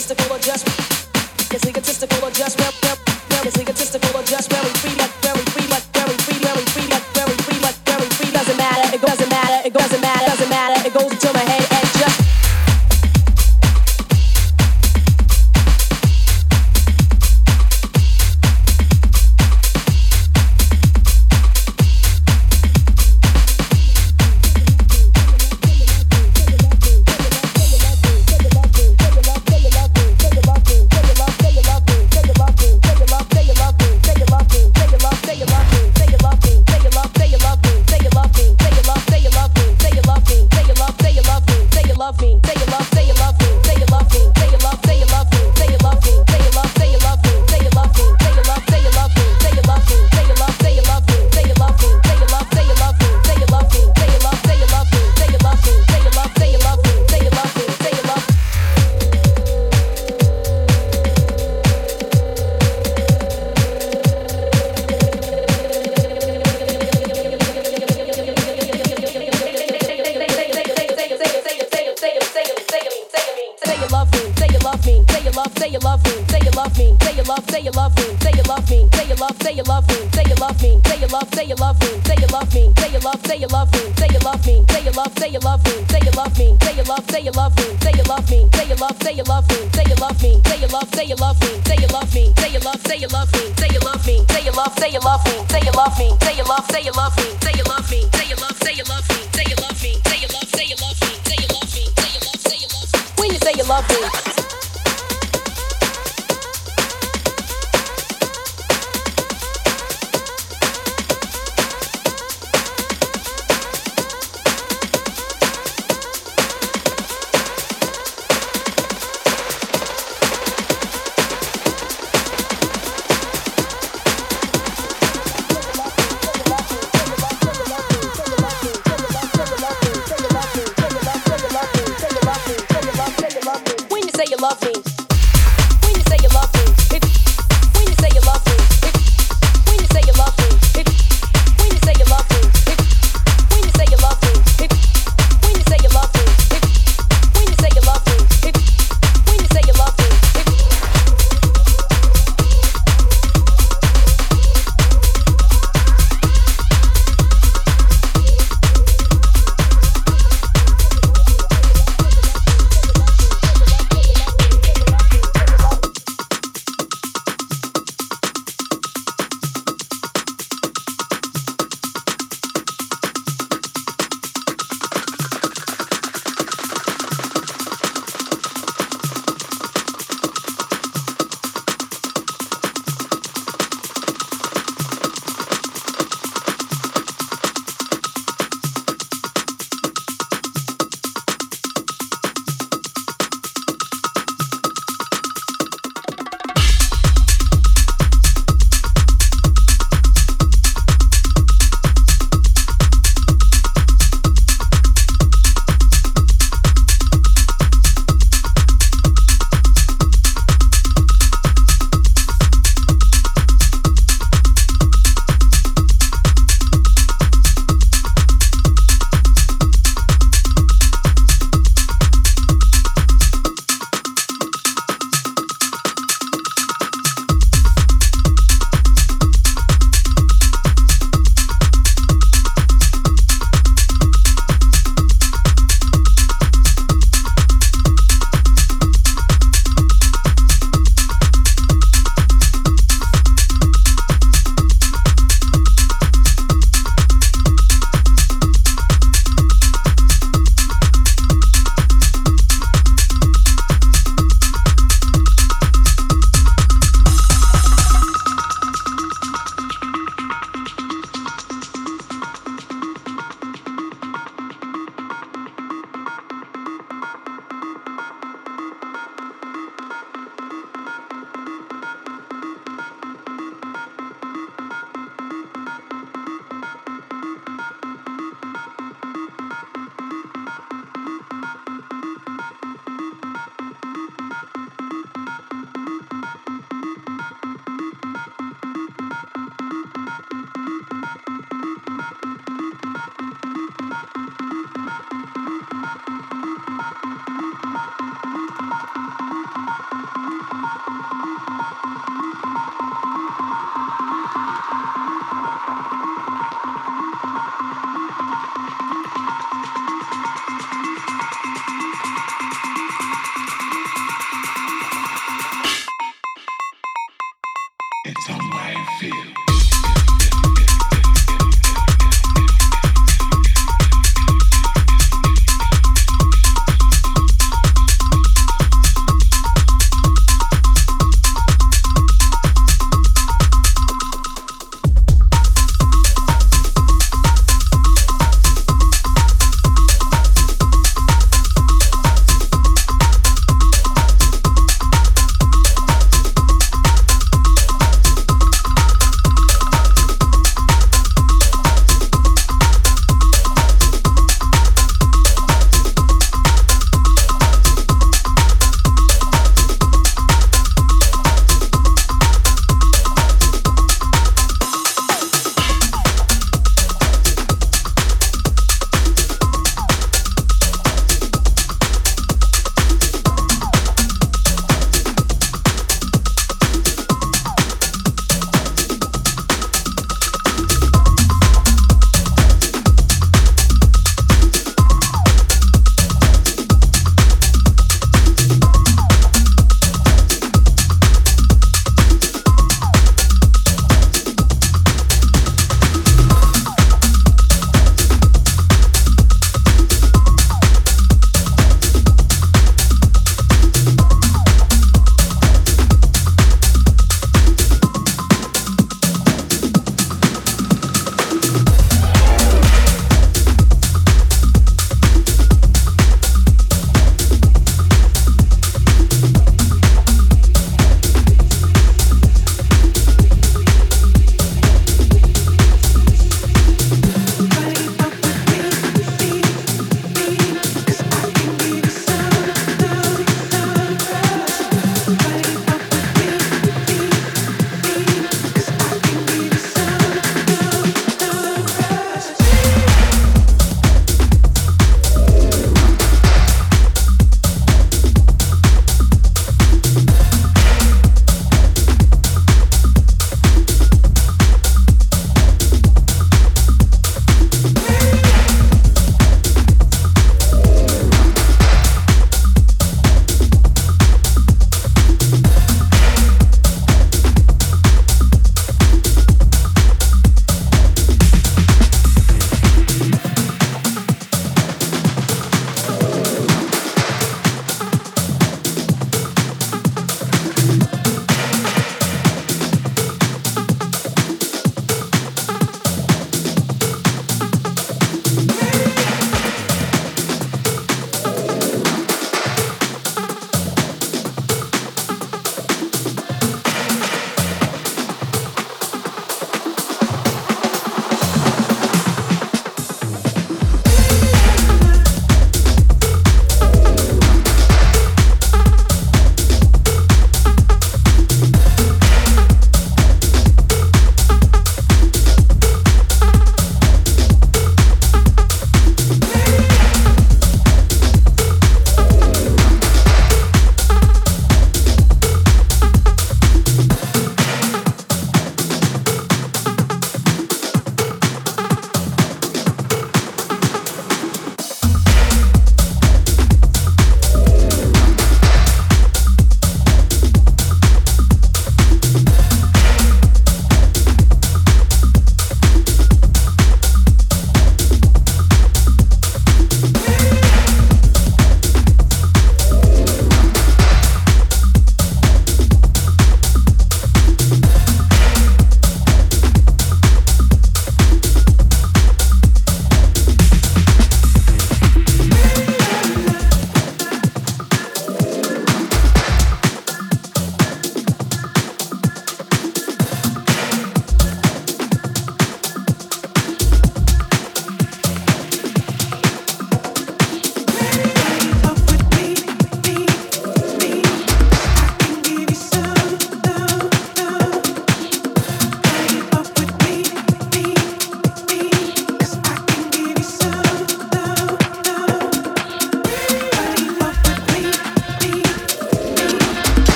say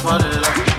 for love.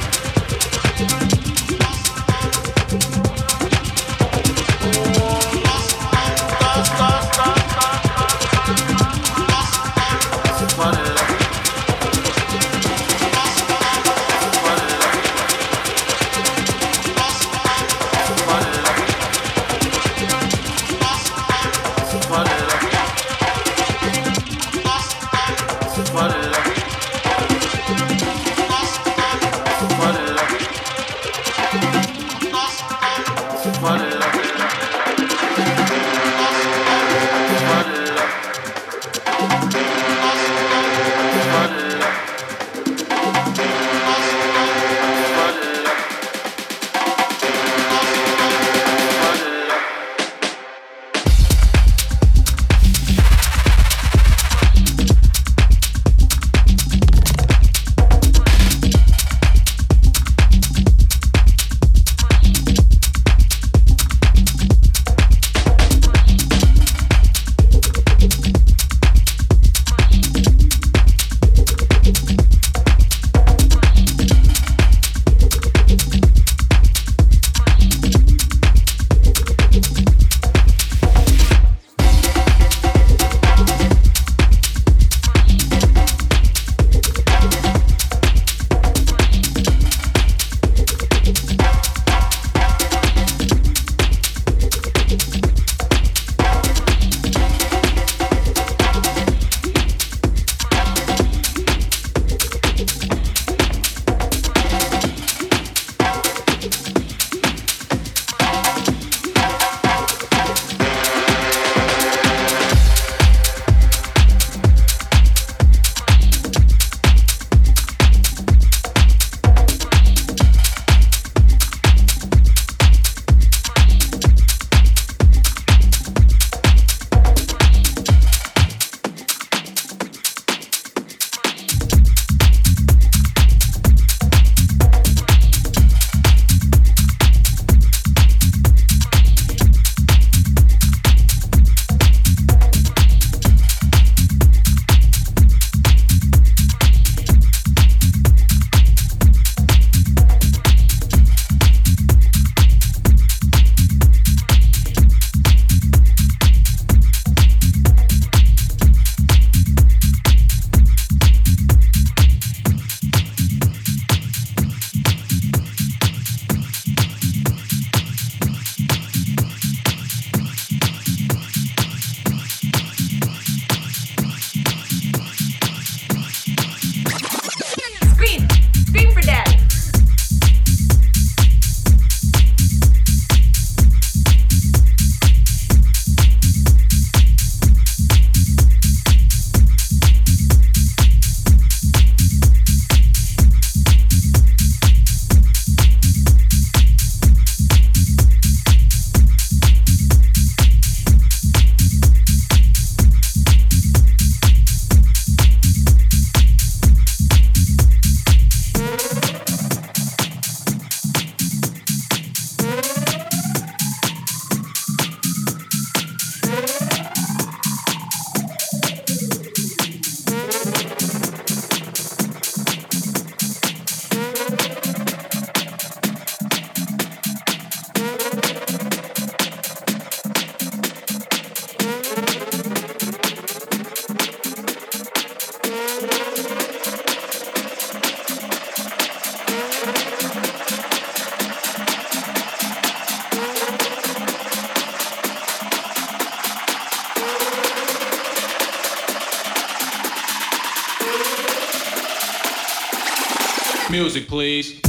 Music, please.